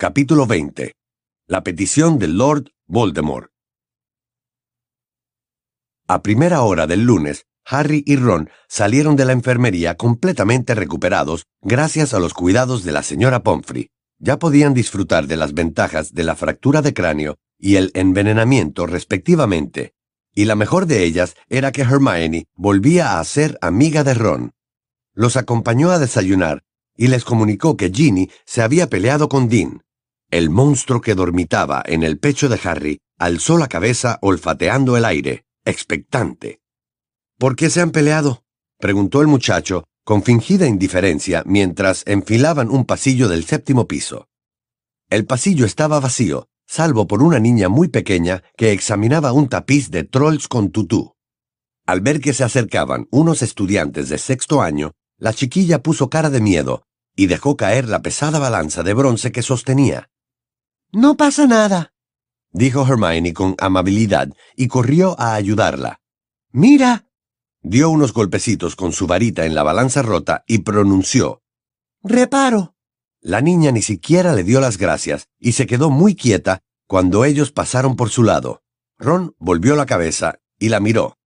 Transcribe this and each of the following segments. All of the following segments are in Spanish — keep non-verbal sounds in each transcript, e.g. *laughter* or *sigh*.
Capítulo 20. La petición del Lord Voldemort. A primera hora del lunes, Harry y Ron salieron de la enfermería completamente recuperados gracias a los cuidados de la señora Pomfrey. Ya podían disfrutar de las ventajas de la fractura de cráneo y el envenenamiento respectivamente, y la mejor de ellas era que Hermione volvía a ser amiga de Ron. Los acompañó a desayunar y les comunicó que Ginny se había peleado con Dean. El monstruo que dormitaba en el pecho de Harry alzó la cabeza olfateando el aire, expectante. ¿Por qué se han peleado? preguntó el muchacho, con fingida indiferencia, mientras enfilaban un pasillo del séptimo piso. El pasillo estaba vacío, salvo por una niña muy pequeña que examinaba un tapiz de trolls con tutú. Al ver que se acercaban unos estudiantes de sexto año, la chiquilla puso cara de miedo y dejó caer la pesada balanza de bronce que sostenía. No pasa nada, dijo Hermione con amabilidad y corrió a ayudarla. Mira. Dio unos golpecitos con su varita en la balanza rota y pronunció. Reparo. La niña ni siquiera le dio las gracias y se quedó muy quieta cuando ellos pasaron por su lado. Ron volvió la cabeza y la miró.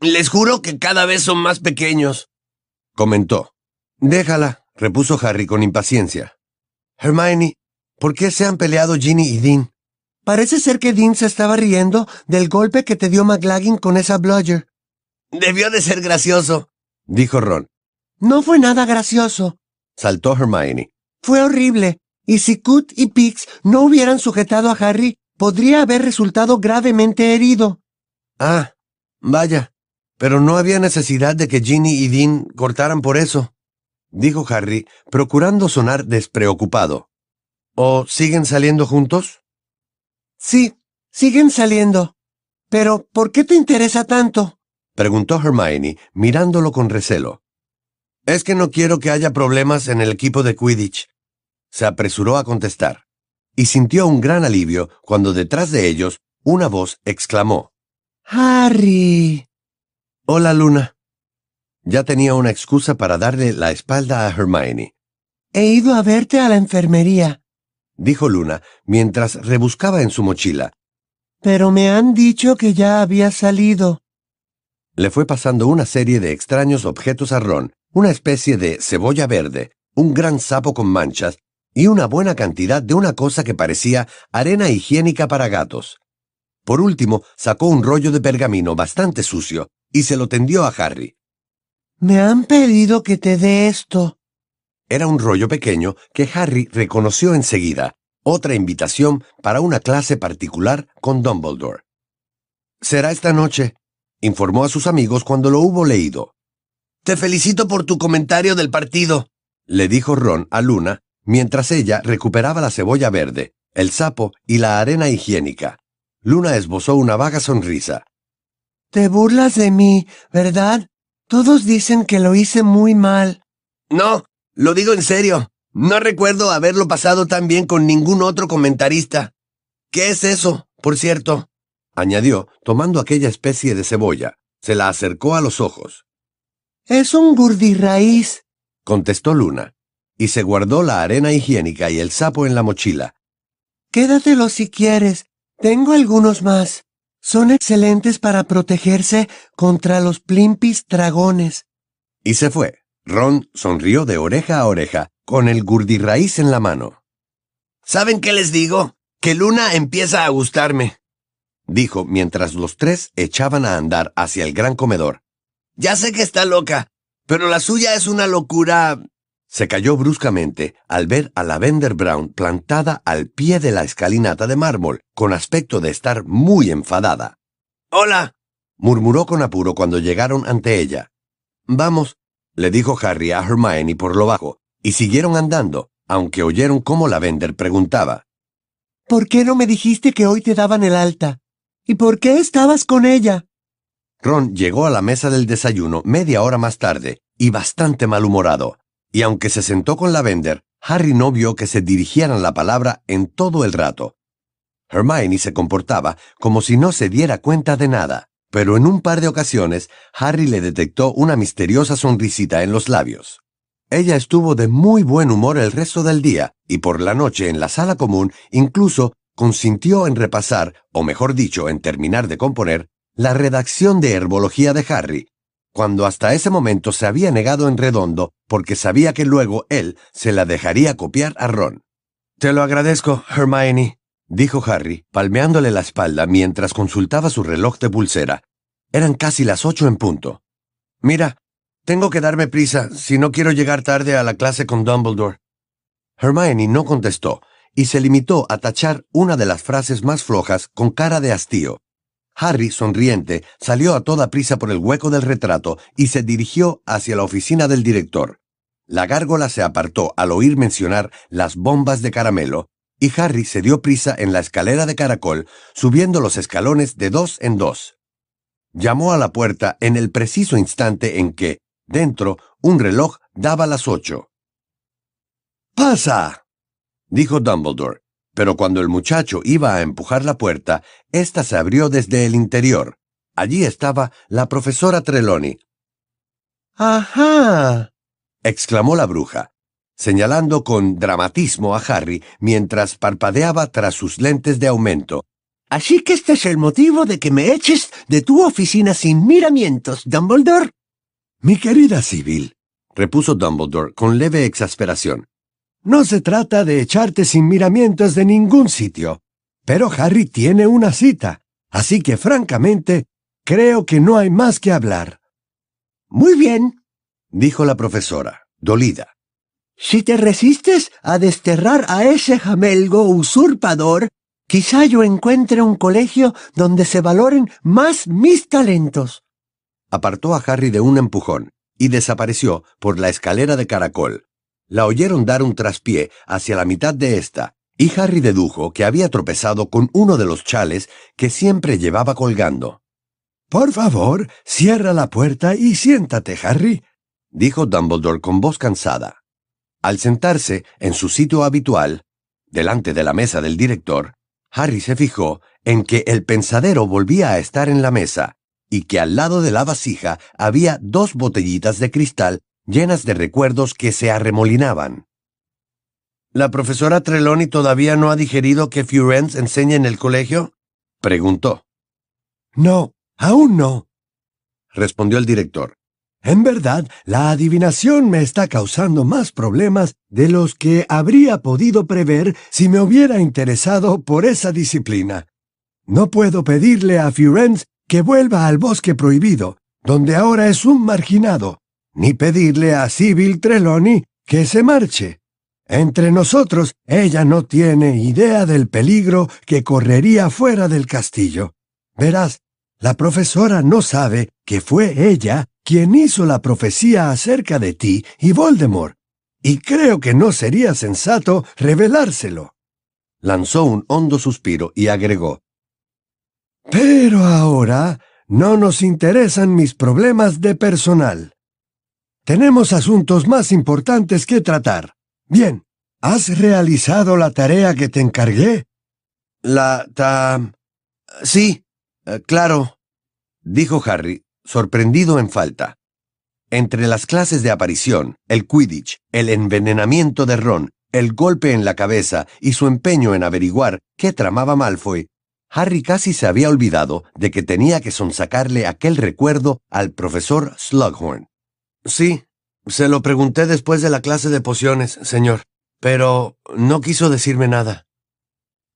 Les juro que cada vez son más pequeños, comentó. Déjala, repuso Harry con impaciencia. Hermione, ¿Por qué se han peleado Ginny y Dean? Parece ser que Dean se estaba riendo del golpe que te dio McLaggen con esa bludger. Debió de ser gracioso, dijo Ron. No fue nada gracioso, saltó Hermione. Fue horrible, y si Cut y Pix no hubieran sujetado a Harry, podría haber resultado gravemente herido. Ah, vaya, pero no había necesidad de que Ginny y Dean cortaran por eso, dijo Harry, procurando sonar despreocupado. ¿O siguen saliendo juntos? Sí, siguen saliendo. Pero, ¿por qué te interesa tanto? preguntó Hermione, mirándolo con recelo. Es que no quiero que haya problemas en el equipo de Quidditch. Se apresuró a contestar, y sintió un gran alivio cuando detrás de ellos una voz exclamó. Harry. Hola, Luna. Ya tenía una excusa para darle la espalda a Hermione. He ido a verte a la enfermería dijo Luna mientras rebuscaba en su mochila. Pero me han dicho que ya había salido. Le fue pasando una serie de extraños objetos a Ron, una especie de cebolla verde, un gran sapo con manchas y una buena cantidad de una cosa que parecía arena higiénica para gatos. Por último, sacó un rollo de pergamino bastante sucio y se lo tendió a Harry. Me han pedido que te dé esto, era un rollo pequeño que Harry reconoció enseguida, otra invitación para una clase particular con Dumbledore. Será esta noche, informó a sus amigos cuando lo hubo leído. Te felicito por tu comentario del partido, le dijo Ron a Luna mientras ella recuperaba la cebolla verde, el sapo y la arena higiénica. Luna esbozó una vaga sonrisa. Te burlas de mí, ¿verdad? Todos dicen que lo hice muy mal. No, lo digo en serio. No recuerdo haberlo pasado tan bien con ningún otro comentarista. ¿Qué es eso, por cierto? añadió, tomando aquella especie de cebolla. Se la acercó a los ojos. Es un gurdirraíz, contestó Luna, y se guardó la arena higiénica y el sapo en la mochila. Quédatelo si quieres. Tengo algunos más. Son excelentes para protegerse contra los plimpis dragones. Y se fue. Ron sonrió de oreja a oreja, con el gurdirraíz en la mano. ¿Saben qué les digo? Que Luna empieza a gustarme, dijo mientras los tres echaban a andar hacia el gran comedor. Ya sé que está loca, pero la suya es una locura. Se cayó bruscamente al ver a Lavender Brown plantada al pie de la escalinata de mármol, con aspecto de estar muy enfadada. Hola, murmuró con apuro cuando llegaron ante ella. Vamos, le dijo Harry a Hermione por lo bajo, y siguieron andando, aunque oyeron cómo la vender preguntaba. ¿Por qué no me dijiste que hoy te daban el alta? ¿Y por qué estabas con ella? Ron llegó a la mesa del desayuno media hora más tarde, y bastante malhumorado, y aunque se sentó con la vender, Harry no vio que se dirigieran la palabra en todo el rato. Hermione se comportaba como si no se diera cuenta de nada pero en un par de ocasiones Harry le detectó una misteriosa sonrisita en los labios. Ella estuvo de muy buen humor el resto del día y por la noche en la sala común incluso consintió en repasar, o mejor dicho, en terminar de componer, la redacción de herbología de Harry, cuando hasta ese momento se había negado en redondo porque sabía que luego él se la dejaría copiar a Ron. Te lo agradezco, Hermione, dijo Harry, palmeándole la espalda mientras consultaba su reloj de pulsera. Eran casi las ocho en punto. Mira, tengo que darme prisa si no quiero llegar tarde a la clase con Dumbledore. Hermione no contestó y se limitó a tachar una de las frases más flojas con cara de hastío. Harry, sonriente, salió a toda prisa por el hueco del retrato y se dirigió hacia la oficina del director. La gárgola se apartó al oír mencionar las bombas de caramelo, y Harry se dio prisa en la escalera de caracol, subiendo los escalones de dos en dos. Llamó a la puerta en el preciso instante en que, dentro, un reloj daba las ocho. ¡Pasa! dijo Dumbledore, pero cuando el muchacho iba a empujar la puerta, ésta se abrió desde el interior. Allí estaba la profesora Trelawney. ¡Ajá! exclamó la bruja, señalando con dramatismo a Harry mientras parpadeaba tras sus lentes de aumento. Así que este es el motivo de que me eches de tu oficina sin miramientos, Dumbledore. Mi querida Sibyl, repuso Dumbledore con leve exasperación, no se trata de echarte sin miramientos de ningún sitio. Pero Harry tiene una cita, así que francamente creo que no hay más que hablar. Muy bien, dijo la profesora, dolida. Si te resistes a desterrar a ese jamelgo usurpador, quizá yo encuentre un colegio donde se valoren más mis talentos. Apartó a Harry de un empujón y desapareció por la escalera de caracol, la oyeron dar un traspié hacia la mitad de esta, y Harry dedujo que había tropezado con uno de los chales que siempre llevaba colgando. Por favor, cierra la puerta y siéntate, Harry, dijo Dumbledore con voz cansada. Al sentarse en su sitio habitual, delante de la mesa del director, Harry se fijó en que el pensadero volvía a estar en la mesa y que al lado de la vasija había dos botellitas de cristal llenas de recuerdos que se arremolinaban. ¿La profesora Trelawney todavía no ha digerido que Furens enseña en el colegio? preguntó. No, aún no, respondió el director. En verdad, la adivinación me está causando más problemas de los que habría podido prever si me hubiera interesado por esa disciplina. No puedo pedirle a Furens que vuelva al bosque prohibido, donde ahora es un marginado, ni pedirle a Sibyl Trelawney que se marche. Entre nosotros, ella no tiene idea del peligro que correría fuera del castillo. Verás, la profesora no sabe que fue ella quien hizo la profecía acerca de ti y Voldemort, y creo que no sería sensato revelárselo. Lanzó un hondo suspiro y agregó, Pero ahora no nos interesan mis problemas de personal. Tenemos asuntos más importantes que tratar. Bien, ¿has realizado la tarea que te encargué? La ta... Sí, eh, claro, dijo Harry, sorprendido en falta. Entre las clases de aparición, el Quidditch, el envenenamiento de Ron, el golpe en la cabeza y su empeño en averiguar qué tramaba Malfoy, Harry casi se había olvidado de que tenía que sonsacarle aquel recuerdo al profesor Slughorn. Sí, se lo pregunté después de la clase de pociones, señor, pero no quiso decirme nada.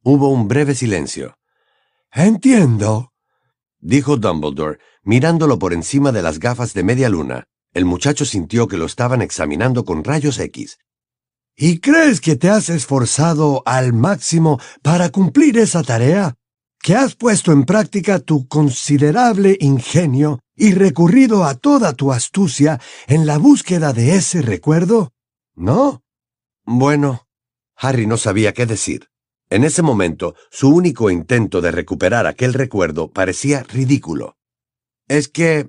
Hubo un breve silencio. Entiendo, dijo Dumbledore, mirándolo por encima de las gafas de media luna. El muchacho sintió que lo estaban examinando con rayos X. ¿Y crees que te has esforzado al máximo para cumplir esa tarea? ¿Que has puesto en práctica tu considerable ingenio y recurrido a toda tu astucia en la búsqueda de ese recuerdo? ¿No? Bueno, Harry no sabía qué decir. En ese momento, su único intento de recuperar aquel recuerdo parecía ridículo. Es que...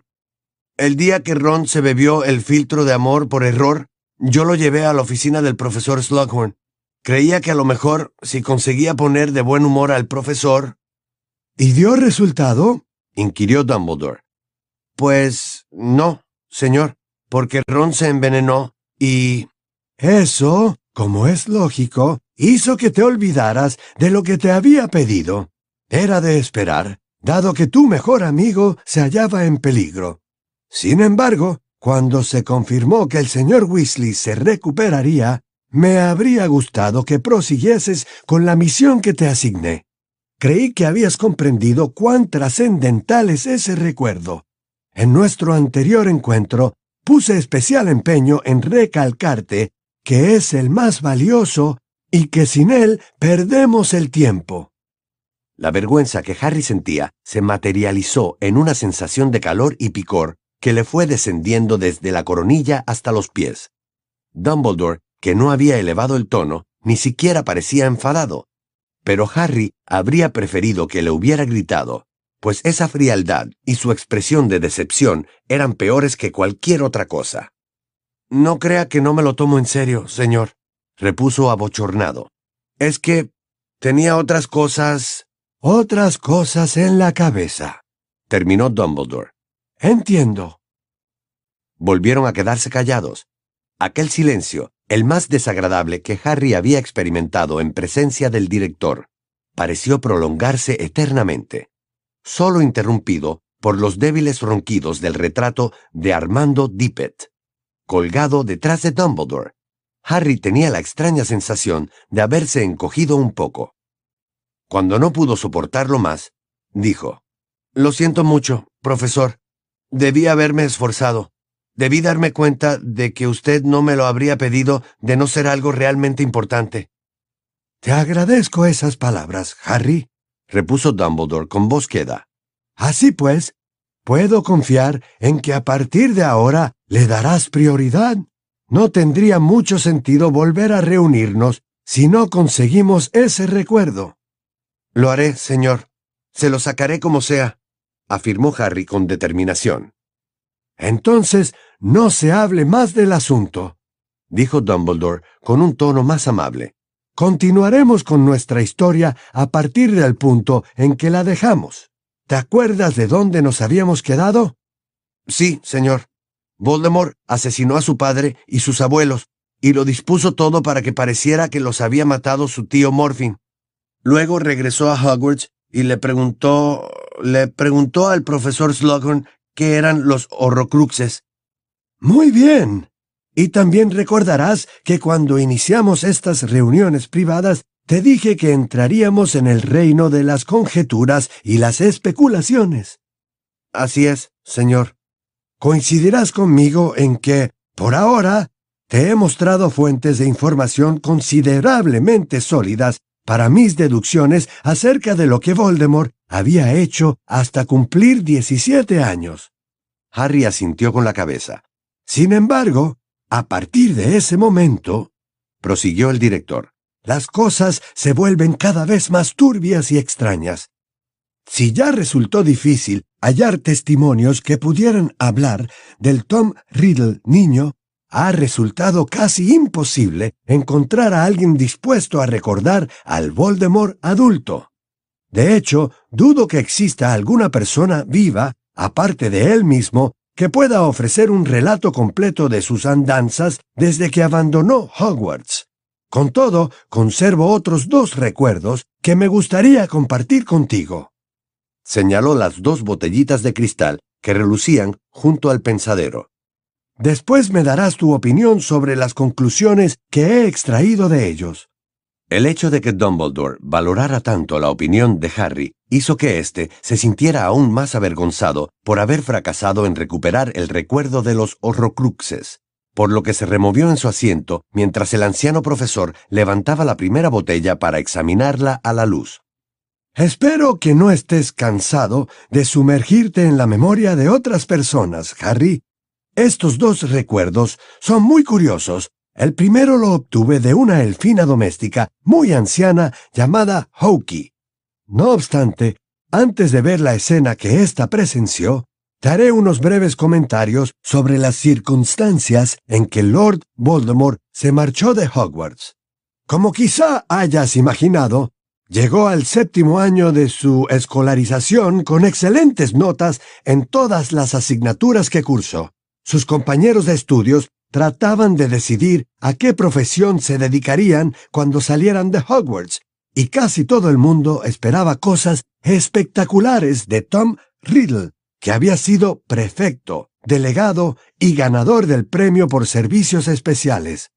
El día que Ron se bebió el filtro de amor por error, yo lo llevé a la oficina del profesor Slughorn. Creía que a lo mejor, si conseguía poner de buen humor al profesor... ¿Y dio resultado? inquirió Dumbledore. Pues no, señor, porque Ron se envenenó Y... Eso, como es lógico, hizo que te olvidaras de lo que te había pedido. Era de esperar, dado que tu mejor amigo se hallaba en peligro. Sin embargo, cuando se confirmó que el señor Weasley se recuperaría, me habría gustado que prosiguieses con la misión que te asigné. Creí que habías comprendido cuán trascendental es ese recuerdo. En nuestro anterior encuentro puse especial empeño en recalcarte que es el más valioso y que sin él perdemos el tiempo. La vergüenza que Harry sentía se materializó en una sensación de calor y picor que le fue descendiendo desde la coronilla hasta los pies. Dumbledore, que no había elevado el tono, ni siquiera parecía enfadado, pero Harry habría preferido que le hubiera gritado, pues esa frialdad y su expresión de decepción eran peores que cualquier otra cosa. No crea que no me lo tomo en serio, señor, repuso abochornado. Es que tenía otras cosas. Otras cosas en la cabeza, terminó Dumbledore. Entiendo. Volvieron a quedarse callados. Aquel silencio el más desagradable que Harry había experimentado en presencia del director, pareció prolongarse eternamente, solo interrumpido por los débiles ronquidos del retrato de Armando Dippet, colgado detrás de Dumbledore. Harry tenía la extraña sensación de haberse encogido un poco. Cuando no pudo soportarlo más, dijo, Lo siento mucho, profesor. Debí haberme esforzado. Debí darme cuenta de que usted no me lo habría pedido de no ser algo realmente importante. Te agradezco esas palabras, Harry, repuso Dumbledore con voz queda. Así pues, puedo confiar en que a partir de ahora le darás prioridad. No tendría mucho sentido volver a reunirnos si no conseguimos ese recuerdo. Lo haré, señor. Se lo sacaré como sea, afirmó Harry con determinación. Entonces, no se hable más del asunto, dijo Dumbledore con un tono más amable. Continuaremos con nuestra historia a partir del punto en que la dejamos. ¿Te acuerdas de dónde nos habíamos quedado? Sí, señor. Voldemort asesinó a su padre y sus abuelos, y lo dispuso todo para que pareciera que los había matado su tío Morphin. Luego regresó a Hogwarts y le preguntó... le preguntó al profesor Slughorn que eran los horrocruxes. Muy bien. Y también recordarás que cuando iniciamos estas reuniones privadas, te dije que entraríamos en el reino de las conjeturas y las especulaciones. Así es, señor. Coincidirás conmigo en que, por ahora, te he mostrado fuentes de información considerablemente sólidas para mis deducciones acerca de lo que Voldemort había hecho hasta cumplir 17 años. Harry asintió con la cabeza. Sin embargo, a partir de ese momento, prosiguió el director, las cosas se vuelven cada vez más turbias y extrañas. Si ya resultó difícil hallar testimonios que pudieran hablar del Tom Riddle niño, ha resultado casi imposible encontrar a alguien dispuesto a recordar al Voldemort adulto. De hecho, dudo que exista alguna persona viva, aparte de él mismo, que pueda ofrecer un relato completo de sus andanzas desde que abandonó Hogwarts. Con todo, conservo otros dos recuerdos que me gustaría compartir contigo. Señaló las dos botellitas de cristal que relucían junto al pensadero. Después me darás tu opinión sobre las conclusiones que he extraído de ellos. El hecho de que Dumbledore valorara tanto la opinión de Harry hizo que éste se sintiera aún más avergonzado por haber fracasado en recuperar el recuerdo de los horrocruxes, por lo que se removió en su asiento mientras el anciano profesor levantaba la primera botella para examinarla a la luz. Espero que no estés cansado de sumergirte en la memoria de otras personas, Harry, estos dos recuerdos son muy curiosos. El primero lo obtuve de una elfina doméstica muy anciana llamada Hokey. No obstante, antes de ver la escena que ésta presenció, daré unos breves comentarios sobre las circunstancias en que Lord Voldemort se marchó de Hogwarts. Como quizá hayas imaginado, llegó al séptimo año de su escolarización con excelentes notas en todas las asignaturas que cursó. Sus compañeros de estudios trataban de decidir a qué profesión se dedicarían cuando salieran de Hogwarts, y casi todo el mundo esperaba cosas espectaculares de Tom Riddle, que había sido prefecto, delegado y ganador del premio por servicios especiales.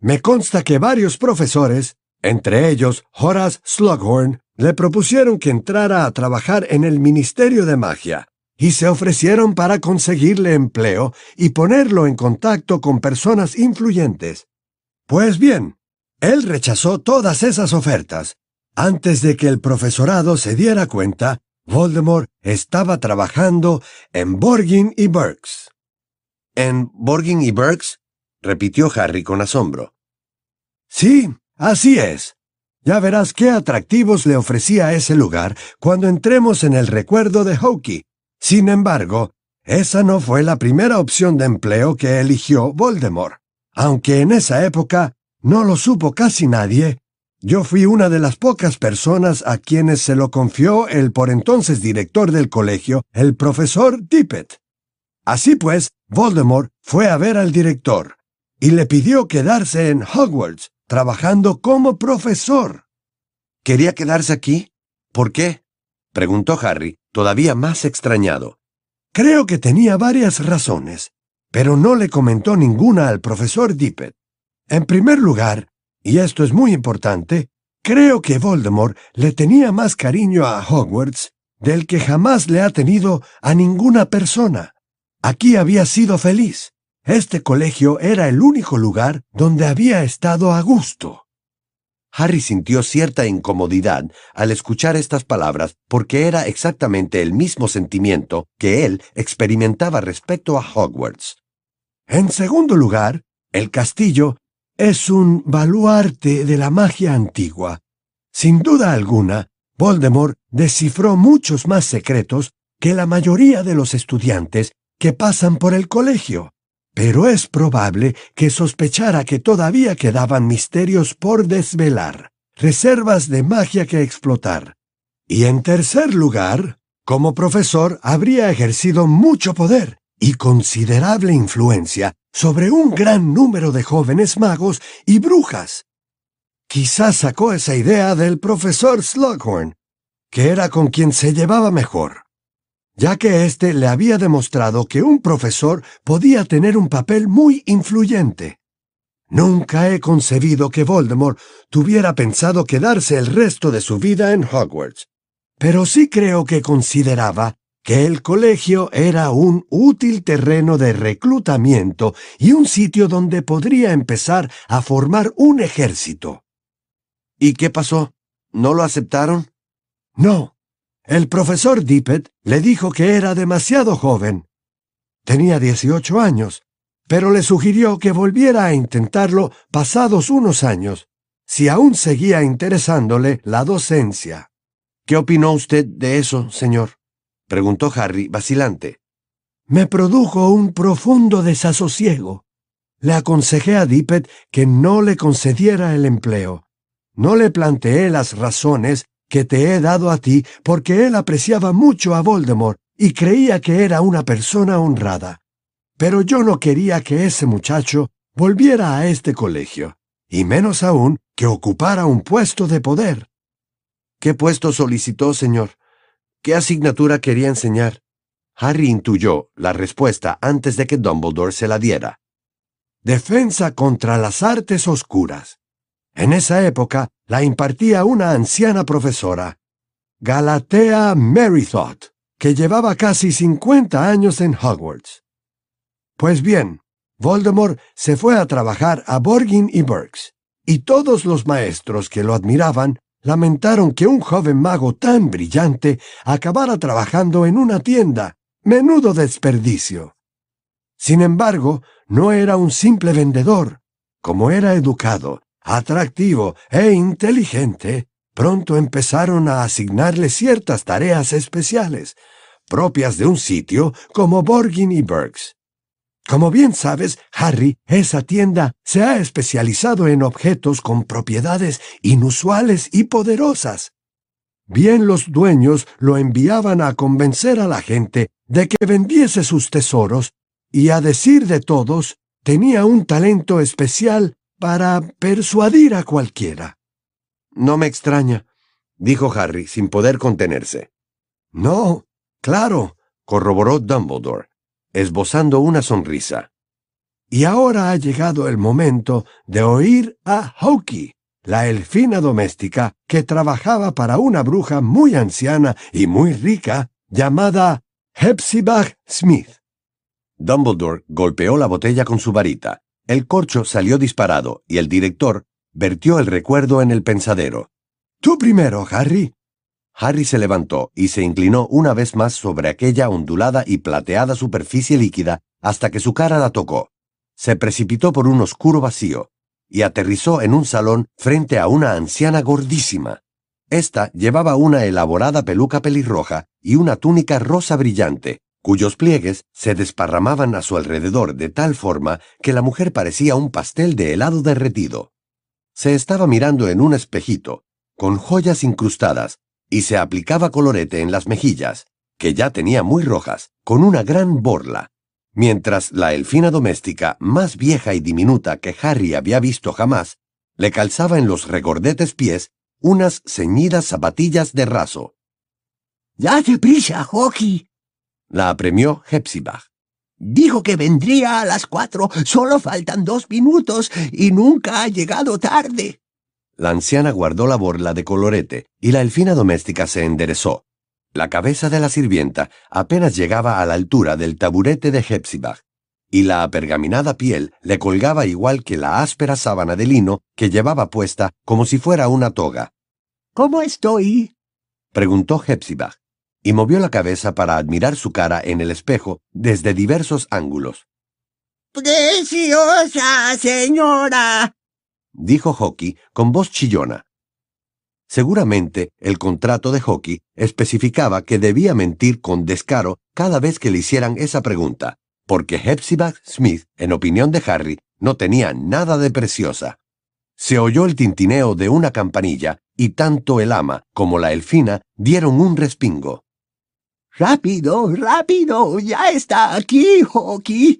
Me consta que varios profesores, entre ellos Horace Slughorn, le propusieron que entrara a trabajar en el Ministerio de Magia, y se ofrecieron para conseguirle empleo y ponerlo en contacto con personas influyentes. Pues bien, él rechazó todas esas ofertas. Antes de que el profesorado se diera cuenta, Voldemort estaba trabajando en Borgin y Burks. ¿En Borgin y Burks? repitió Harry con asombro. Sí, así es. Ya verás qué atractivos le ofrecía ese lugar cuando entremos en el recuerdo de Hokey. Sin embargo, esa no fue la primera opción de empleo que eligió Voldemort. Aunque en esa época no lo supo casi nadie, yo fui una de las pocas personas a quienes se lo confió el por entonces director del colegio, el profesor Tippett. Así pues, Voldemort fue a ver al director y le pidió quedarse en Hogwarts, trabajando como profesor. ¿Quería quedarse aquí? ¿Por qué? preguntó Harry, todavía más extrañado. Creo que tenía varias razones, pero no le comentó ninguna al profesor Dippet. En primer lugar, y esto es muy importante, creo que Voldemort le tenía más cariño a Hogwarts del que jamás le ha tenido a ninguna persona. Aquí había sido feliz. Este colegio era el único lugar donde había estado a gusto. Harry sintió cierta incomodidad al escuchar estas palabras porque era exactamente el mismo sentimiento que él experimentaba respecto a Hogwarts. En segundo lugar, el castillo es un baluarte de la magia antigua. Sin duda alguna, Voldemort descifró muchos más secretos que la mayoría de los estudiantes que pasan por el colegio pero es probable que sospechara que todavía quedaban misterios por desvelar, reservas de magia que explotar. Y en tercer lugar, como profesor habría ejercido mucho poder y considerable influencia sobre un gran número de jóvenes magos y brujas. Quizás sacó esa idea del profesor Slughorn, que era con quien se llevaba mejor ya que éste le había demostrado que un profesor podía tener un papel muy influyente. Nunca he concebido que Voldemort tuviera pensado quedarse el resto de su vida en Hogwarts, pero sí creo que consideraba que el colegio era un útil terreno de reclutamiento y un sitio donde podría empezar a formar un ejército. ¿Y qué pasó? ¿No lo aceptaron? No, el profesor Dippet le dijo que era demasiado joven. Tenía 18 años, pero le sugirió que volviera a intentarlo pasados unos años, si aún seguía interesándole la docencia. ¿Qué opinó usted de eso, señor? preguntó Harry, vacilante. Me produjo un profundo desasosiego. Le aconsejé a Dippet que no le concediera el empleo. No le planteé las razones que te he dado a ti porque él apreciaba mucho a Voldemort y creía que era una persona honrada. Pero yo no quería que ese muchacho volviera a este colegio, y menos aún que ocupara un puesto de poder. ¿Qué puesto solicitó, señor? ¿Qué asignatura quería enseñar? Harry intuyó la respuesta antes de que Dumbledore se la diera. Defensa contra las artes oscuras. En esa época la impartía una anciana profesora, Galatea Merrythought, que llevaba casi 50 años en Hogwarts. Pues bien, Voldemort se fue a trabajar a Borgin y Burks, y todos los maestros que lo admiraban lamentaron que un joven mago tan brillante acabara trabajando en una tienda. Menudo desperdicio. Sin embargo, no era un simple vendedor. Como era educado atractivo e inteligente, pronto empezaron a asignarle ciertas tareas especiales, propias de un sitio como Borgin y Burks. Como bien sabes, Harry, esa tienda se ha especializado en objetos con propiedades inusuales y poderosas. Bien los dueños lo enviaban a convencer a la gente de que vendiese sus tesoros, y a decir de todos, tenía un talento especial para persuadir a cualquiera. No me extraña, dijo Harry sin poder contenerse. No, claro, corroboró Dumbledore, esbozando una sonrisa. Y ahora ha llegado el momento de oír a Hokey, la elfina doméstica que trabajaba para una bruja muy anciana y muy rica llamada Hepzibah Smith. Dumbledore golpeó la botella con su varita. El corcho salió disparado y el director vertió el recuerdo en el pensadero. Tú primero, Harry. Harry se levantó y se inclinó una vez más sobre aquella ondulada y plateada superficie líquida hasta que su cara la tocó. Se precipitó por un oscuro vacío y aterrizó en un salón frente a una anciana gordísima. Esta llevaba una elaborada peluca pelirroja y una túnica rosa brillante, cuyos pliegues se desparramaban a su alrededor de tal forma que la mujer parecía un pastel de helado derretido. Se estaba mirando en un espejito, con joyas incrustadas, y se aplicaba colorete en las mejillas, que ya tenía muy rojas, con una gran borla, mientras la elfina doméstica, más vieja y diminuta que Harry había visto jamás, le calzaba en los regordetes pies unas ceñidas zapatillas de raso. ¡Date prisa, Hockey! La apremió Hepzibah. Dijo que vendría a las cuatro. Solo faltan dos minutos y nunca ha llegado tarde. La anciana guardó la borla de colorete y la elfina doméstica se enderezó. La cabeza de la sirvienta apenas llegaba a la altura del taburete de Hepzibah, y la apergaminada piel le colgaba igual que la áspera sábana de lino que llevaba puesta como si fuera una toga. ¿Cómo estoy? preguntó Hepzibah y movió la cabeza para admirar su cara en el espejo desde diversos ángulos. ¡Preciosa, señora! dijo Hockey con voz chillona. Seguramente el contrato de Hockey especificaba que debía mentir con descaro cada vez que le hicieran esa pregunta, porque Hepzibah Smith, en opinión de Harry, no tenía nada de preciosa. Se oyó el tintineo de una campanilla y tanto el ama como la elfina dieron un respingo. ¡Rápido, rápido! ¡Ya está aquí, Hockey!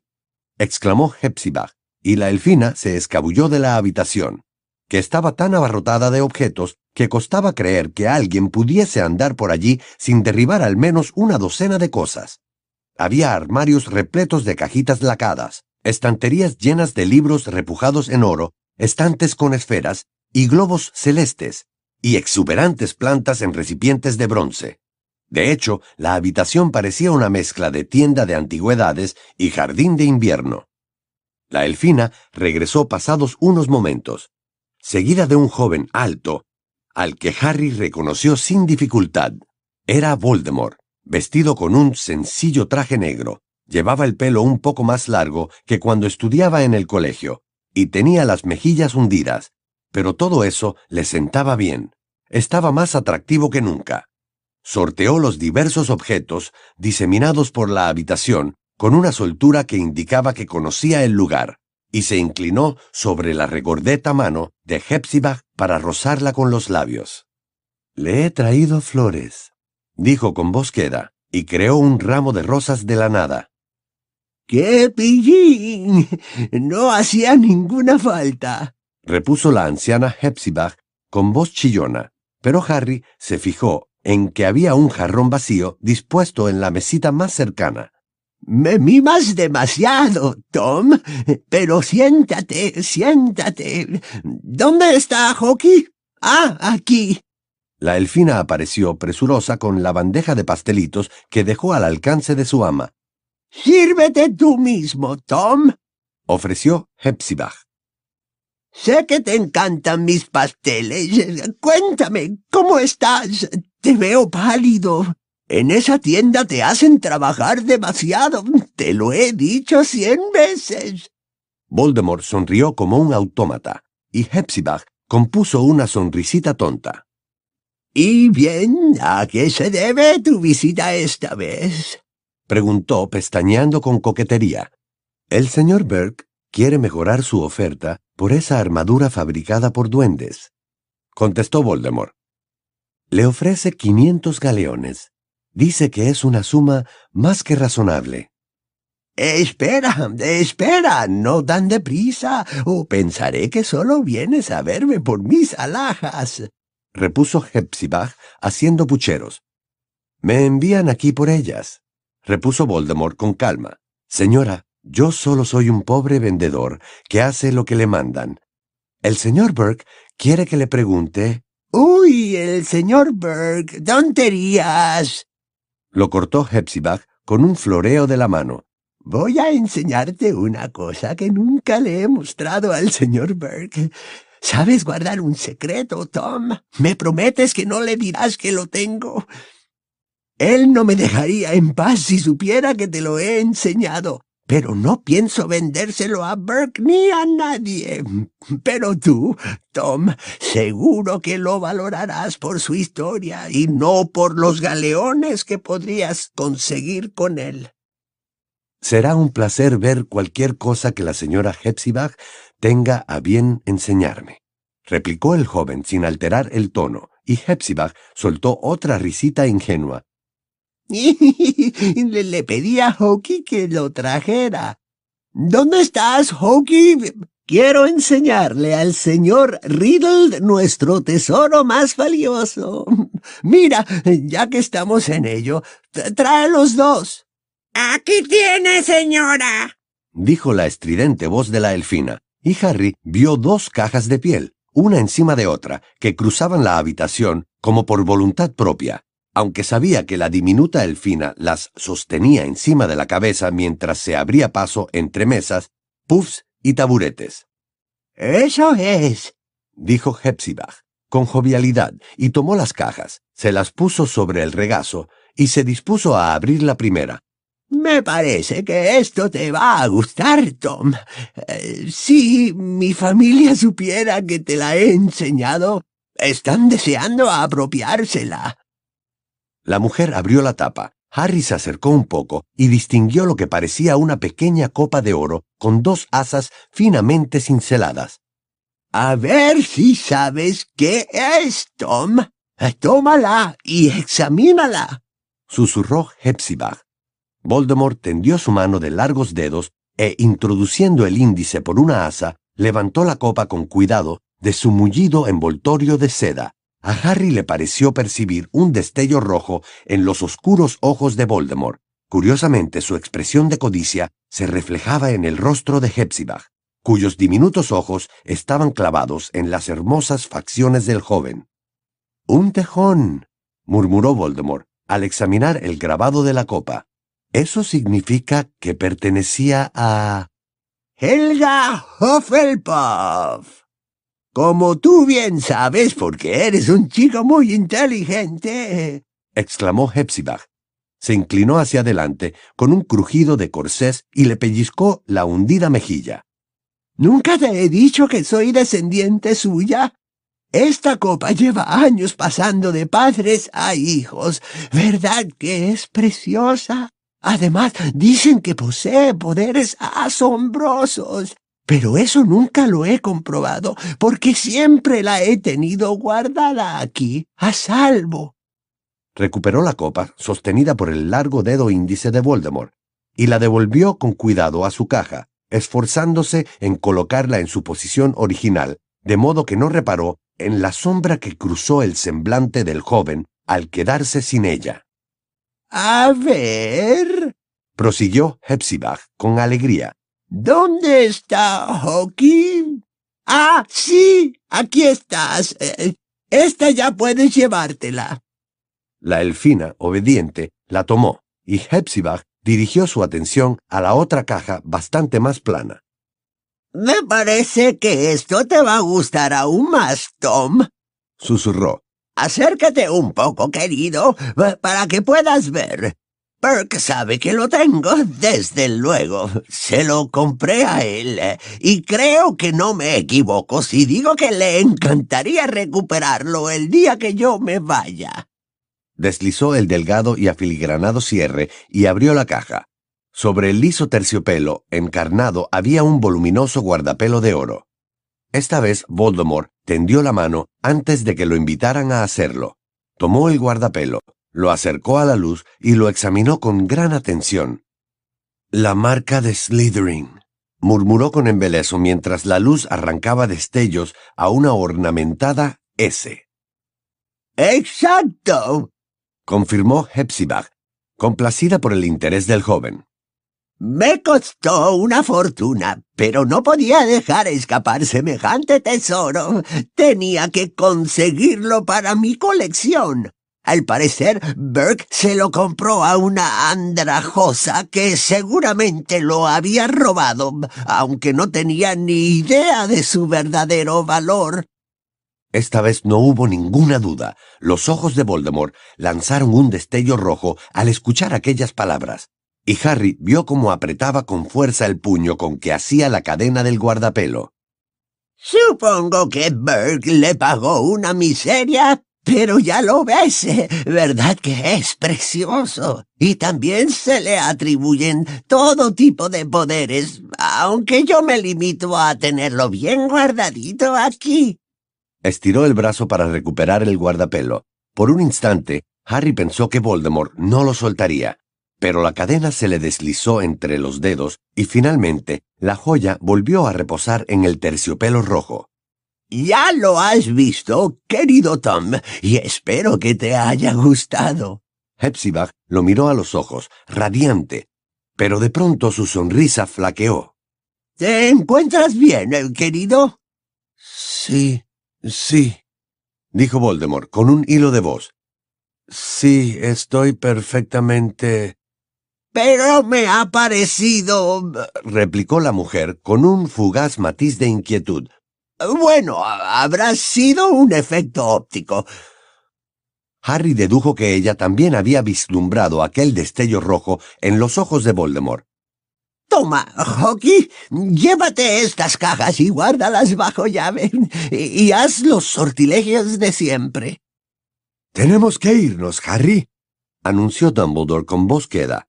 exclamó Hepzibah, y la elfina se escabulló de la habitación, que estaba tan abarrotada de objetos que costaba creer que alguien pudiese andar por allí sin derribar al menos una docena de cosas. Había armarios repletos de cajitas lacadas, estanterías llenas de libros repujados en oro, estantes con esferas y globos celestes, y exuberantes plantas en recipientes de bronce. De hecho, la habitación parecía una mezcla de tienda de antigüedades y jardín de invierno. La elfina regresó pasados unos momentos, seguida de un joven alto, al que Harry reconoció sin dificultad. Era Voldemort, vestido con un sencillo traje negro. Llevaba el pelo un poco más largo que cuando estudiaba en el colegio, y tenía las mejillas hundidas, pero todo eso le sentaba bien. Estaba más atractivo que nunca sorteó los diversos objetos diseminados por la habitación con una soltura que indicaba que conocía el lugar, y se inclinó sobre la regordeta mano de Hepzibah para rozarla con los labios. Le he traído flores, dijo con voz queda, y creó un ramo de rosas de la nada. ¡Qué pillín! No hacía ninguna falta, repuso la anciana Hepzibah con voz chillona, pero Harry se fijó en que había un jarrón vacío dispuesto en la mesita más cercana. Me mimas demasiado, Tom. Pero siéntate, siéntate. ¿Dónde está Hockey? Ah, aquí. La elfina apareció presurosa con la bandeja de pastelitos que dejó al alcance de su ama. Sírvete tú mismo, Tom, ofreció Hepzibah. Sé que te encantan mis pasteles. Cuéntame, ¿cómo estás? Te veo pálido. En esa tienda te hacen trabajar demasiado. Te lo he dicho cien veces. Voldemort sonrió como un autómata, y Hepzibah compuso una sonrisita tonta. ¿Y bien, a qué se debe tu visita esta vez? preguntó pestañeando con coquetería. El señor Burke quiere mejorar su oferta por esa armadura fabricada por duendes, contestó Voldemort. Le ofrece quinientos galeones. Dice que es una suma más que razonable. Espera, espera, no tan deprisa, o pensaré que solo vienes a verme por mis alhajas. repuso Hepzibah haciendo pucheros. Me envían aquí por ellas, repuso Voldemort con calma. Señora, yo solo soy un pobre vendedor que hace lo que le mandan. El señor Burke quiere que le pregunte. Uy, el señor Burke, tonterías. Lo cortó Hepzibah con un floreo de la mano. Voy a enseñarte una cosa que nunca le he mostrado al señor Burke. ¿Sabes guardar un secreto, Tom? ¿Me prometes que no le dirás que lo tengo? Él no me dejaría en paz si supiera que te lo he enseñado. Pero no pienso vendérselo a Burke ni a nadie. Pero tú, Tom, seguro que lo valorarás por su historia y no por los galeones que podrías conseguir con él. Será un placer ver cualquier cosa que la señora Hepzibah tenga a bien enseñarme, replicó el joven sin alterar el tono, y Hepzibah soltó otra risita ingenua, *laughs* le, le pedí a Hokey que lo trajera. ¿Dónde estás, Hokey? Quiero enseñarle al señor Riddle nuestro tesoro más valioso. *laughs* Mira, ya que estamos en ello, trae los dos. Aquí tiene, señora. dijo la estridente voz de la elfina, y Harry vio dos cajas de piel, una encima de otra, que cruzaban la habitación como por voluntad propia, aunque sabía que la diminuta elfina las sostenía encima de la cabeza mientras se abría paso entre mesas, puffs y taburetes. Eso es, dijo Hepzibah, con jovialidad, y tomó las cajas, se las puso sobre el regazo y se dispuso a abrir la primera. Me parece que esto te va a gustar, Tom. Eh, si mi familia supiera que te la he enseñado, están deseando apropiársela. La mujer abrió la tapa. Harry se acercó un poco y distinguió lo que parecía una pequeña copa de oro con dos asas finamente cinceladas. A ver si sabes qué es, Tom. Tómala y examínala. Susurró Hepzibah. Voldemort tendió su mano de largos dedos e, introduciendo el índice por una asa, levantó la copa con cuidado de su mullido envoltorio de seda. A Harry le pareció percibir un destello rojo en los oscuros ojos de Voldemort. Curiosamente, su expresión de codicia se reflejaba en el rostro de Hepzibah, cuyos diminutos ojos estaban clavados en las hermosas facciones del joven. Un tejón, murmuró Voldemort, al examinar el grabado de la copa. Eso significa que pertenecía a... Helga Hufflepuff. Como tú bien sabes, porque eres un chico muy inteligente, exclamó Hepzibah. Se inclinó hacia adelante con un crujido de corsés y le pellizcó la hundida mejilla. ¿Nunca te he dicho que soy descendiente suya? Esta copa lleva años pasando de padres a hijos. ¿Verdad que es preciosa? Además, dicen que posee poderes asombrosos. Pero eso nunca lo he comprobado, porque siempre la he tenido guardada aquí, a salvo. Recuperó la copa, sostenida por el largo dedo índice de Voldemort, y la devolvió con cuidado a su caja, esforzándose en colocarla en su posición original, de modo que no reparó en la sombra que cruzó el semblante del joven al quedarse sin ella. A ver, prosiguió Hepzibah con alegría. ¿Dónde está Hockey? Ah, sí, aquí estás. Eh, esta ya puedes llevártela. La elfina, obediente, la tomó, y Hepzibah dirigió su atención a la otra caja bastante más plana. Me parece que esto te va a gustar aún más, Tom, susurró. Acércate un poco, querido, para que puedas ver. Burke sabe que lo tengo, desde luego. Se lo compré a él, y creo que no me equivoco si digo que le encantaría recuperarlo el día que yo me vaya. Deslizó el delgado y afiligranado cierre y abrió la caja. Sobre el liso terciopelo encarnado había un voluminoso guardapelo de oro. Esta vez Voldemort tendió la mano antes de que lo invitaran a hacerlo. Tomó el guardapelo, lo acercó a la luz y lo examinó con gran atención. La marca de Slytherin, murmuró con embeleso mientras la luz arrancaba destellos a una ornamentada S. Exacto. confirmó Hepzibah, complacida por el interés del joven. Me costó una fortuna, pero no podía dejar escapar semejante tesoro. Tenía que conseguirlo para mi colección. Al parecer, Burke se lo compró a una andrajosa que seguramente lo había robado, aunque no tenía ni idea de su verdadero valor. Esta vez no hubo ninguna duda. Los ojos de Voldemort lanzaron un destello rojo al escuchar aquellas palabras, y Harry vio cómo apretaba con fuerza el puño con que hacía la cadena del guardapelo. Supongo que Burke le pagó una miseria, pero ya lo ves, *laughs* ¿verdad que es precioso? Y también se le atribuyen todo tipo de poderes, aunque yo me limito a tenerlo bien guardadito aquí. Estiró el brazo para recuperar el guardapelo. Por un instante, Harry pensó que Voldemort no lo soltaría, pero la cadena se le deslizó entre los dedos y finalmente la joya volvió a reposar en el terciopelo rojo. Ya lo has visto, querido Tom, y espero que te haya gustado. Hepzibah lo miró a los ojos, radiante, pero de pronto su sonrisa flaqueó. ¿Te encuentras bien, eh, querido? Sí, sí, dijo Voldemort con un hilo de voz. Sí, estoy perfectamente. Pero me ha parecido... replicó la mujer con un fugaz matiz de inquietud. Bueno, habrá sido un efecto óptico. Harry dedujo que ella también había vislumbrado aquel destello rojo en los ojos de Voldemort. Toma, Hockey, llévate estas cajas y guárdalas bajo llave y, y haz los sortilegios de siempre. Tenemos que irnos, Harry, anunció Dumbledore con voz queda.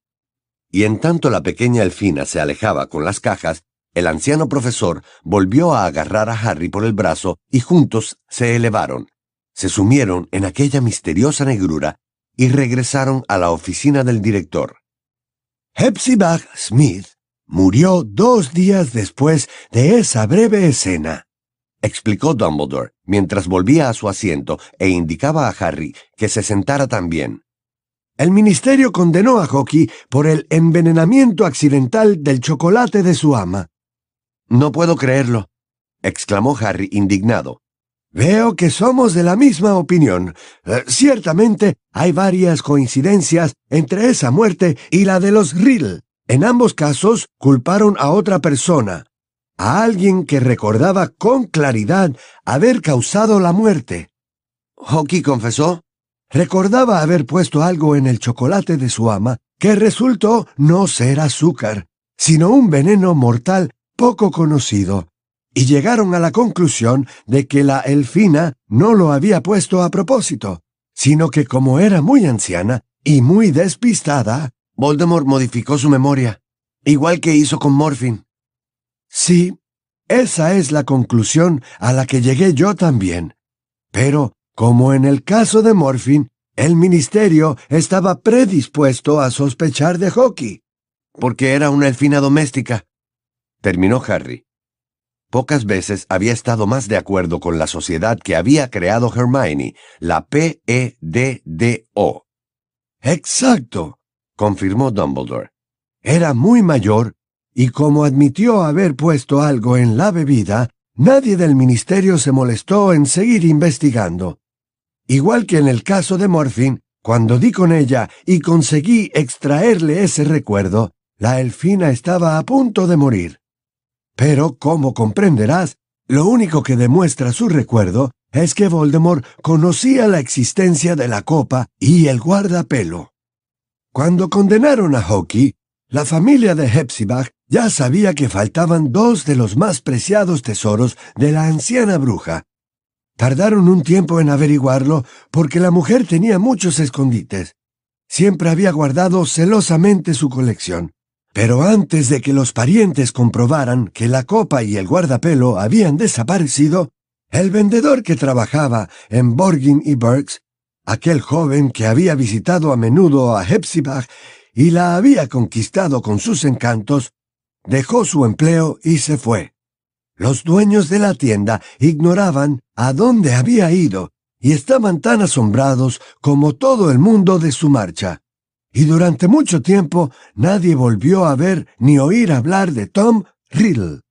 Y en tanto la pequeña elfina se alejaba con las cajas, el anciano profesor volvió a agarrar a Harry por el brazo y juntos se elevaron, se sumieron en aquella misteriosa negrura y regresaron a la oficina del director. Hepzibah Smith murió dos días después de esa breve escena, explicó Dumbledore mientras volvía a su asiento e indicaba a Harry que se sentara también. El ministerio condenó a Hockey por el envenenamiento accidental del chocolate de su ama. No puedo creerlo, exclamó Harry indignado. Veo que somos de la misma opinión. Eh, ciertamente hay varias coincidencias entre esa muerte y la de los Riddle. En ambos casos culparon a otra persona, a alguien que recordaba con claridad haber causado la muerte. ¿Hockey confesó? Recordaba haber puesto algo en el chocolate de su ama que resultó no ser azúcar, sino un veneno mortal poco conocido, y llegaron a la conclusión de que la elfina no lo había puesto a propósito, sino que como era muy anciana y muy despistada, Voldemort modificó su memoria, igual que hizo con Morphin. Sí, esa es la conclusión a la que llegué yo también. Pero, como en el caso de Morphin, el ministerio estaba predispuesto a sospechar de Hockey. Porque era una elfina doméstica. Terminó Harry. Pocas veces había estado más de acuerdo con la sociedad que había creado Hermione, la P-E-D-D-O. Exacto, confirmó Dumbledore. Era muy mayor, y como admitió haber puesto algo en la bebida, nadie del ministerio se molestó en seguir investigando. Igual que en el caso de Morphin, cuando di con ella y conseguí extraerle ese recuerdo, la elfina estaba a punto de morir. Pero, como comprenderás, lo único que demuestra su recuerdo es que Voldemort conocía la existencia de la copa y el guardapelo. Cuando condenaron a Hockey, la familia de Hepzibah ya sabía que faltaban dos de los más preciados tesoros de la anciana bruja. Tardaron un tiempo en averiguarlo porque la mujer tenía muchos escondites. Siempre había guardado celosamente su colección. Pero antes de que los parientes comprobaran que la copa y el guardapelo habían desaparecido, el vendedor que trabajaba en Borgin y Burks, aquel joven que había visitado a menudo a Hepzibah y la había conquistado con sus encantos, dejó su empleo y se fue. Los dueños de la tienda ignoraban a dónde había ido y estaban tan asombrados como todo el mundo de su marcha. Y durante mucho tiempo nadie volvió a ver ni oír hablar de Tom Riddle.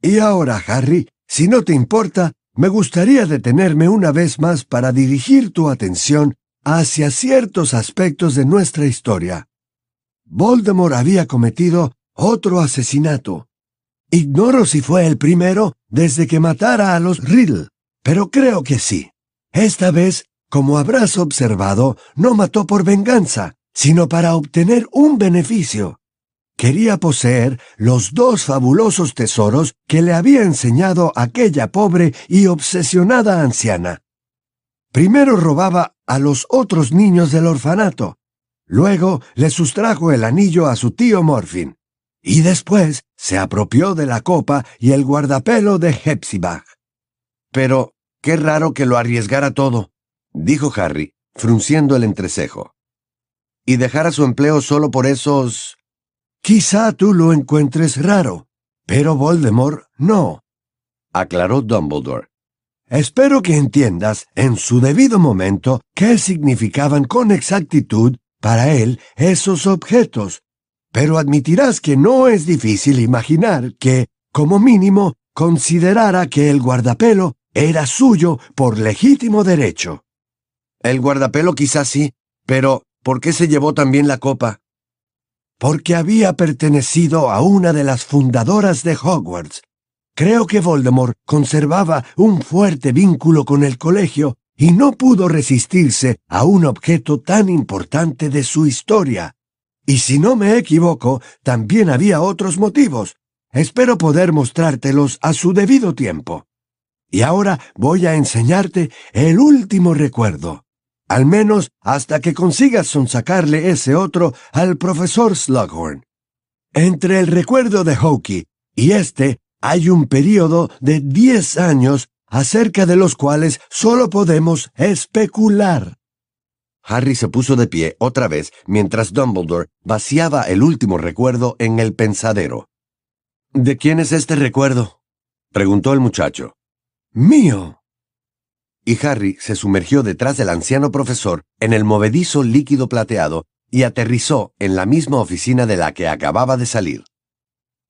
Y ahora, Harry, si no te importa, me gustaría detenerme una vez más para dirigir tu atención hacia ciertos aspectos de nuestra historia. Voldemort había cometido otro asesinato. Ignoro si fue el primero desde que matara a los Riddle, pero creo que sí. Esta vez, como habrás observado, no mató por venganza, sino para obtener un beneficio. Quería poseer los dos fabulosos tesoros que le había enseñado aquella pobre y obsesionada anciana. Primero robaba a los otros niños del orfanato, luego le sustrajo el anillo a su tío Morfin, y después se apropió de la copa y el guardapelo de Hepzibah. Pero qué raro que lo arriesgara todo, dijo Harry, frunciendo el entrecejo. Y dejara su empleo solo por esos... Quizá tú lo encuentres raro, pero Voldemort no, aclaró Dumbledore. Espero que entiendas en su debido momento qué significaban con exactitud para él esos objetos, pero admitirás que no es difícil imaginar que, como mínimo, considerara que el guardapelo era suyo por legítimo derecho. El guardapelo quizás sí, pero ¿por qué se llevó también la copa? Porque había pertenecido a una de las fundadoras de Hogwarts, Creo que Voldemort conservaba un fuerte vínculo con el colegio y no pudo resistirse a un objeto tan importante de su historia. Y si no me equivoco, también había otros motivos. Espero poder mostrártelos a su debido tiempo. Y ahora voy a enseñarte el último recuerdo. Al menos hasta que consigas sonsacarle ese otro al profesor Slughorn. Entre el recuerdo de Hokey y este hay un período de diez años acerca de los cuales solo podemos especular. Harry se puso de pie otra vez mientras Dumbledore vaciaba el último recuerdo en el pensadero. ¿De quién es este recuerdo? preguntó el muchacho. Mío. Y Harry se sumergió detrás del anciano profesor en el movedizo líquido plateado y aterrizó en la misma oficina de la que acababa de salir.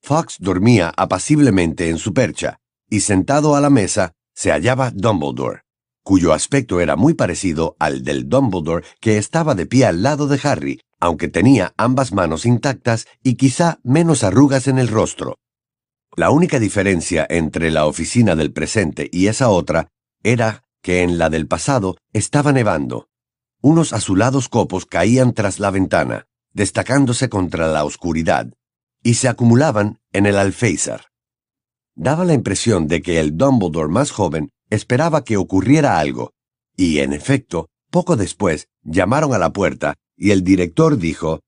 Fox dormía apaciblemente en su percha, y sentado a la mesa se hallaba Dumbledore, cuyo aspecto era muy parecido al del Dumbledore que estaba de pie al lado de Harry, aunque tenía ambas manos intactas y quizá menos arrugas en el rostro. La única diferencia entre la oficina del presente y esa otra era que en la del pasado estaba nevando. Unos azulados copos caían tras la ventana, destacándose contra la oscuridad, y se acumulaban en el alféizar. Daba la impresión de que el Dumbledore más joven esperaba que ocurriera algo, y en efecto, poco después llamaron a la puerta y el director dijo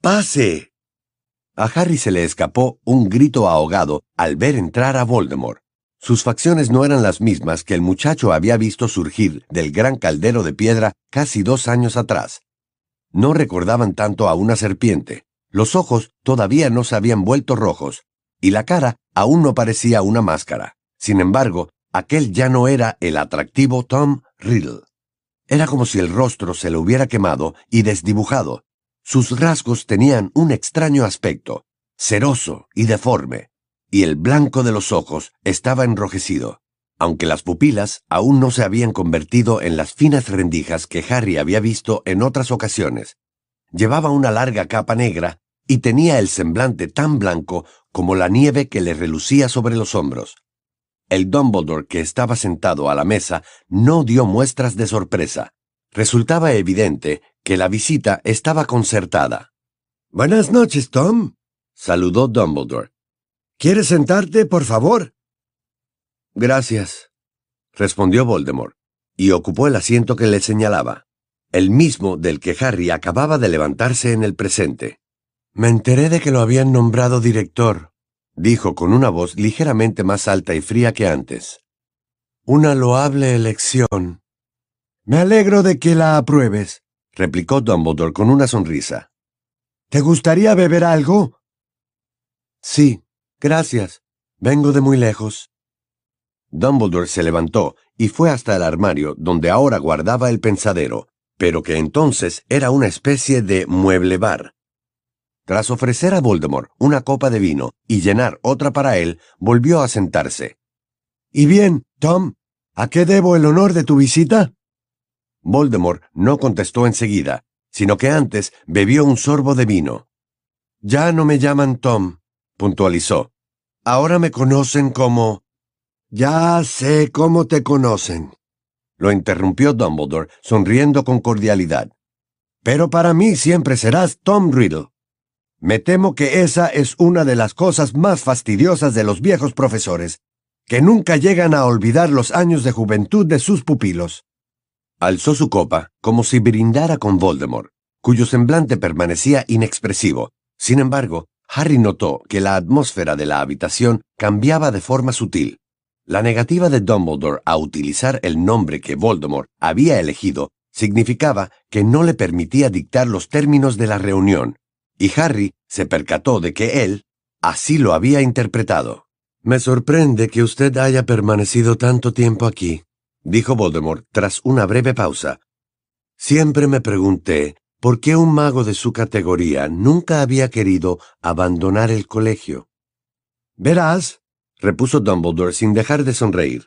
¡Pase! A Harry se le escapó un grito ahogado al ver entrar a Voldemort. Sus facciones no eran las mismas que el muchacho había visto surgir del gran caldero de piedra casi dos años atrás. No recordaban tanto a una serpiente, los ojos todavía no se habían vuelto rojos, y la cara aún no parecía una máscara. Sin embargo, aquel ya no era el atractivo Tom Riddle. Era como si el rostro se le hubiera quemado y desdibujado. Sus rasgos tenían un extraño aspecto, ceroso y deforme, y el blanco de los ojos estaba enrojecido, aunque las pupilas aún no se habían convertido en las finas rendijas que Harry había visto en otras ocasiones. Llevaba una larga capa negra y tenía el semblante tan blanco como la nieve que le relucía sobre los hombros. El Dumbledore que estaba sentado a la mesa no dio muestras de sorpresa. Resultaba evidente que la visita estaba concertada. Buenas noches, Tom, saludó Dumbledore. ¿Quieres sentarte, por favor? Gracias, respondió Voldemort, y ocupó el asiento que le señalaba, el mismo del que Harry acababa de levantarse en el presente. Me enteré de que lo habían nombrado director, dijo con una voz ligeramente más alta y fría que antes. Una loable elección. Me alegro de que la apruebes, replicó Dumbledore con una sonrisa. ¿Te gustaría beber algo? Sí, gracias. Vengo de muy lejos. Dumbledore se levantó y fue hasta el armario donde ahora guardaba el pensadero, pero que entonces era una especie de mueble bar. Tras ofrecer a Voldemort una copa de vino y llenar otra para él, volvió a sentarse. Y bien, Tom, ¿a qué debo el honor de tu visita? Voldemort no contestó enseguida, sino que antes bebió un sorbo de vino. Ya no me llaman Tom, puntualizó. Ahora me conocen como... Ya sé cómo te conocen. Lo interrumpió Dumbledore, sonriendo con cordialidad. Pero para mí siempre serás Tom Riddle. Me temo que esa es una de las cosas más fastidiosas de los viejos profesores, que nunca llegan a olvidar los años de juventud de sus pupilos. Alzó su copa como si brindara con Voldemort, cuyo semblante permanecía inexpresivo. Sin embargo, Harry notó que la atmósfera de la habitación cambiaba de forma sutil. La negativa de Dumbledore a utilizar el nombre que Voldemort había elegido significaba que no le permitía dictar los términos de la reunión, y Harry se percató de que él así lo había interpretado. Me sorprende que usted haya permanecido tanto tiempo aquí, dijo Voldemort tras una breve pausa. Siempre me pregunté por qué un mago de su categoría nunca había querido abandonar el colegio. Verás, repuso Dumbledore sin dejar de sonreír.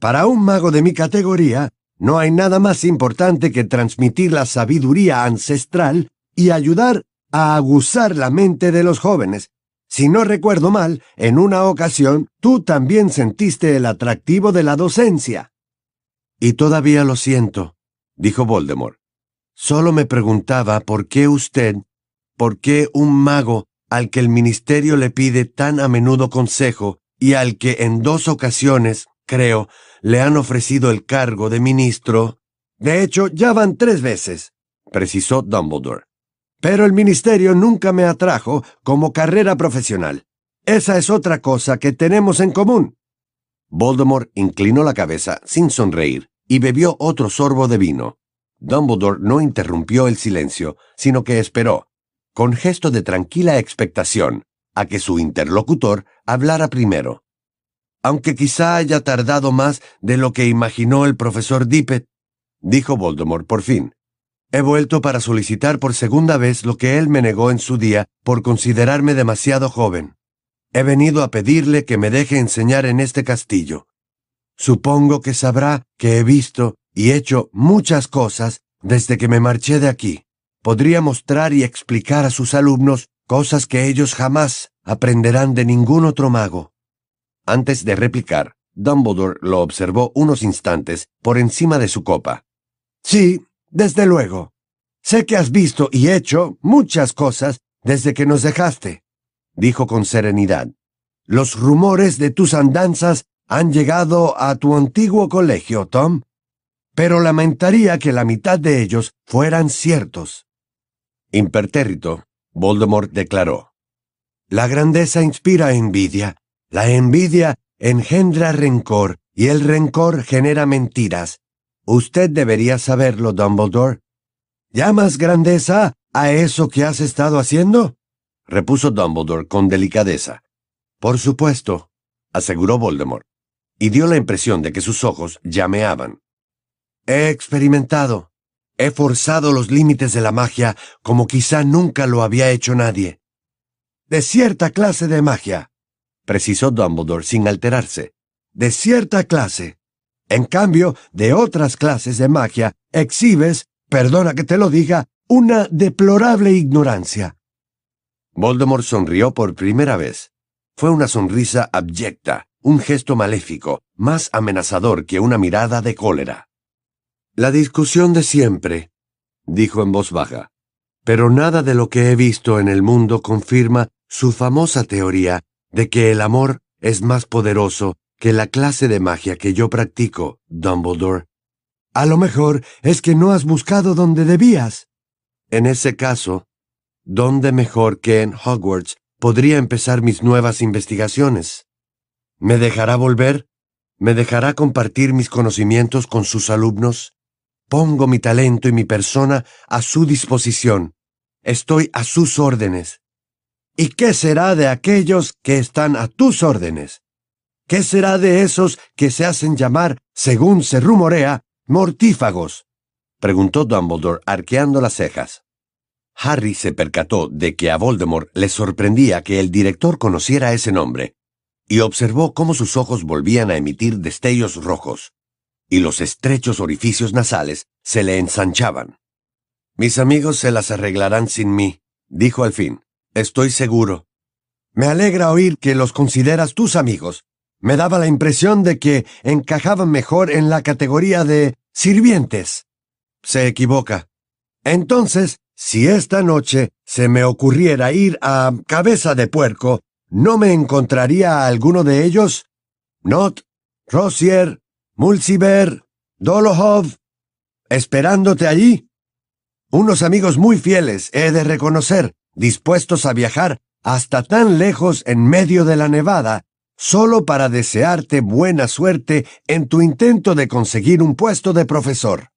Para un mago de mi categoría, no hay nada más importante que transmitir la sabiduría ancestral y ayudar a aguzar la mente de los jóvenes. Si no recuerdo mal, en una ocasión tú también sentiste el atractivo de la docencia. Y todavía lo siento, dijo Voldemort. Solo me preguntaba por qué usted, por qué un mago al que el ministerio le pide tan a menudo consejo y al que en dos ocasiones, creo, le han ofrecido el cargo de ministro. De hecho, ya van tres veces, precisó Dumbledore. Pero el ministerio nunca me atrajo como carrera profesional. Esa es otra cosa que tenemos en común. Voldemort inclinó la cabeza sin sonreír y bebió otro sorbo de vino. Dumbledore no interrumpió el silencio, sino que esperó, con gesto de tranquila expectación, a que su interlocutor hablara primero. Aunque quizá haya tardado más de lo que imaginó el profesor Dippet, dijo Voldemort por fin. He vuelto para solicitar por segunda vez lo que él me negó en su día por considerarme demasiado joven. He venido a pedirle que me deje enseñar en este castillo. Supongo que sabrá que he visto y hecho muchas cosas desde que me marché de aquí. Podría mostrar y explicar a sus alumnos cosas que ellos jamás aprenderán de ningún otro mago. Antes de replicar, Dumbledore lo observó unos instantes por encima de su copa. Sí, desde luego. Sé que has visto y hecho muchas cosas desde que nos dejaste, dijo con serenidad. Los rumores de tus andanzas han llegado a tu antiguo colegio, Tom, pero lamentaría que la mitad de ellos fueran ciertos. Impertérrito, Voldemort declaró. La grandeza inspira envidia, la envidia engendra rencor y el rencor genera mentiras. Usted debería saberlo, Dumbledore. ¿Llamas grandeza a eso que has estado haciendo? repuso Dumbledore con delicadeza. Por supuesto, aseguró Voldemort y dio la impresión de que sus ojos llameaban. He experimentado, he forzado los límites de la magia como quizá nunca lo había hecho nadie. De cierta clase de magia, precisó Dumbledore sin alterarse. De cierta clase. En cambio, de otras clases de magia, exhibes, perdona que te lo diga, una deplorable ignorancia. Voldemort sonrió por primera vez. Fue una sonrisa abyecta, un gesto maléfico, más amenazador que una mirada de cólera. La discusión de siempre, dijo en voz baja, pero nada de lo que he visto en el mundo confirma su famosa teoría de que el amor es más poderoso que la clase de magia que yo practico, Dumbledore. A lo mejor es que no has buscado donde debías. En ese caso, ¿dónde mejor que en Hogwarts podría empezar mis nuevas investigaciones? ¿Me dejará volver? ¿Me dejará compartir mis conocimientos con sus alumnos? Pongo mi talento y mi persona a su disposición. Estoy a sus órdenes. ¿Y qué será de aquellos que están a tus órdenes? ¿Qué será de esos que se hacen llamar, según se rumorea, mortífagos? preguntó Dumbledore arqueando las cejas. Harry se percató de que a Voldemort le sorprendía que el director conociera ese nombre, y observó cómo sus ojos volvían a emitir destellos rojos, y los estrechos orificios nasales se le ensanchaban. Mis amigos se las arreglarán sin mí, dijo al fin. Estoy seguro. Me alegra oír que los consideras tus amigos. Me daba la impresión de que encajaban mejor en la categoría de sirvientes. Se equivoca. Entonces, si esta noche se me ocurriera ir a Cabeza de Puerco, ¿no me encontraría a alguno de ellos? Not, Rosier, Mulciber, Dolohov, esperándote allí. Unos amigos muy fieles, he de reconocer, dispuestos a viajar hasta tan lejos en medio de la nevada, solo para desearte buena suerte en tu intento de conseguir un puesto de profesor.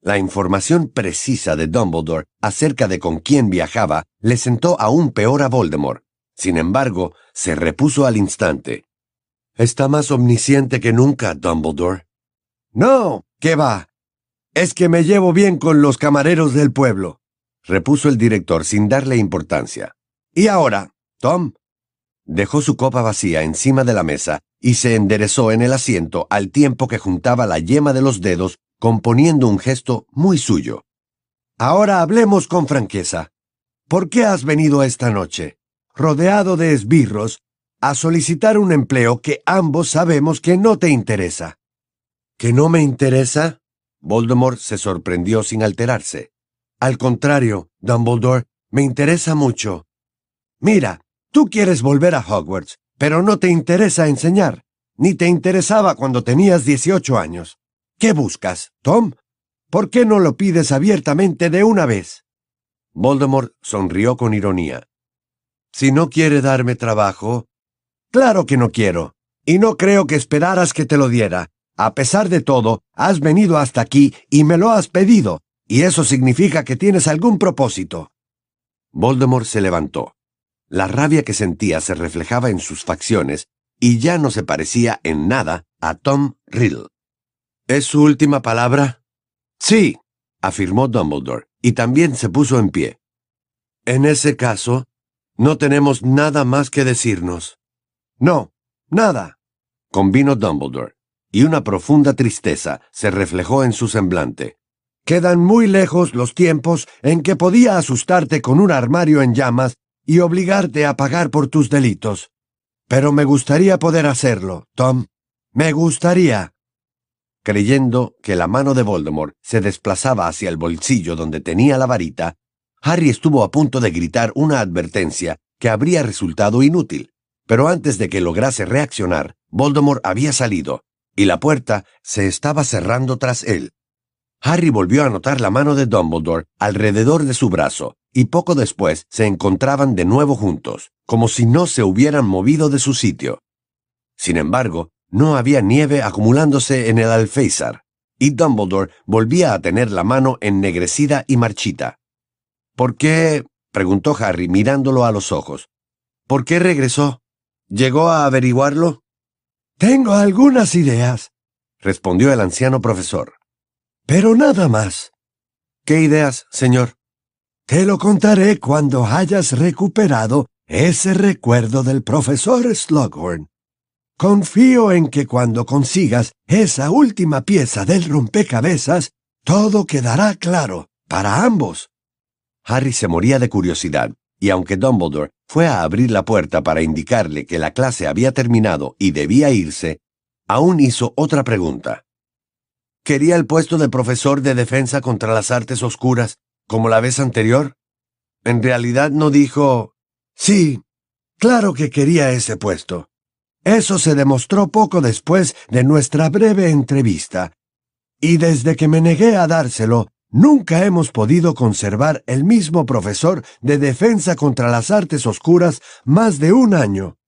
La información precisa de Dumbledore acerca de con quién viajaba le sentó aún peor a Voldemort. Sin embargo, se repuso al instante. Está más omnisciente que nunca, Dumbledore. No, ¿qué va? Es que me llevo bien con los camareros del pueblo, repuso el director sin darle importancia. Y ahora, Tom. Dejó su copa vacía encima de la mesa y se enderezó en el asiento al tiempo que juntaba la yema de los dedos componiendo un gesto muy suyo. Ahora hablemos con franqueza. ¿Por qué has venido esta noche, rodeado de esbirros, a solicitar un empleo que ambos sabemos que no te interesa? ¿Que no me interesa? Voldemort se sorprendió sin alterarse. Al contrario, Dumbledore, me interesa mucho. Mira, tú quieres volver a Hogwarts, pero no te interesa enseñar, ni te interesaba cuando tenías 18 años. ¿Qué buscas, Tom? ¿Por qué no lo pides abiertamente de una vez? Voldemort sonrió con ironía. Si no quiere darme trabajo... Claro que no quiero, y no creo que esperaras que te lo diera. A pesar de todo, has venido hasta aquí y me lo has pedido, y eso significa que tienes algún propósito. Voldemort se levantó. La rabia que sentía se reflejaba en sus facciones y ya no se parecía en nada a Tom Riddle. ¿Es su última palabra? Sí, afirmó Dumbledore, y también se puso en pie. En ese caso, no tenemos nada más que decirnos. No, nada, convino Dumbledore, y una profunda tristeza se reflejó en su semblante. Quedan muy lejos los tiempos en que podía asustarte con un armario en llamas y obligarte a pagar por tus delitos. Pero me gustaría poder hacerlo, Tom. Me gustaría creyendo que la mano de Voldemort se desplazaba hacia el bolsillo donde tenía la varita, Harry estuvo a punto de gritar una advertencia que habría resultado inútil. Pero antes de que lograse reaccionar, Voldemort había salido, y la puerta se estaba cerrando tras él. Harry volvió a notar la mano de Dumbledore alrededor de su brazo, y poco después se encontraban de nuevo juntos, como si no se hubieran movido de su sitio. Sin embargo, no había nieve acumulándose en el alféizar, y Dumbledore volvía a tener la mano ennegrecida y marchita. ¿Por qué? preguntó Harry mirándolo a los ojos. ¿Por qué regresó? ¿Llegó a averiguarlo? Tengo algunas ideas, respondió el anciano profesor. Pero nada más. ¿Qué ideas, señor? Te lo contaré cuando hayas recuperado ese recuerdo del profesor Slughorn. Confío en que cuando consigas esa última pieza del rompecabezas, todo quedará claro para ambos. Harry se moría de curiosidad, y aunque Dumbledore fue a abrir la puerta para indicarle que la clase había terminado y debía irse, aún hizo otra pregunta. ¿Quería el puesto de profesor de defensa contra las artes oscuras, como la vez anterior? En realidad no dijo... Sí, claro que quería ese puesto. Eso se demostró poco después de nuestra breve entrevista, y desde que me negué a dárselo, nunca hemos podido conservar el mismo profesor de defensa contra las artes oscuras más de un año.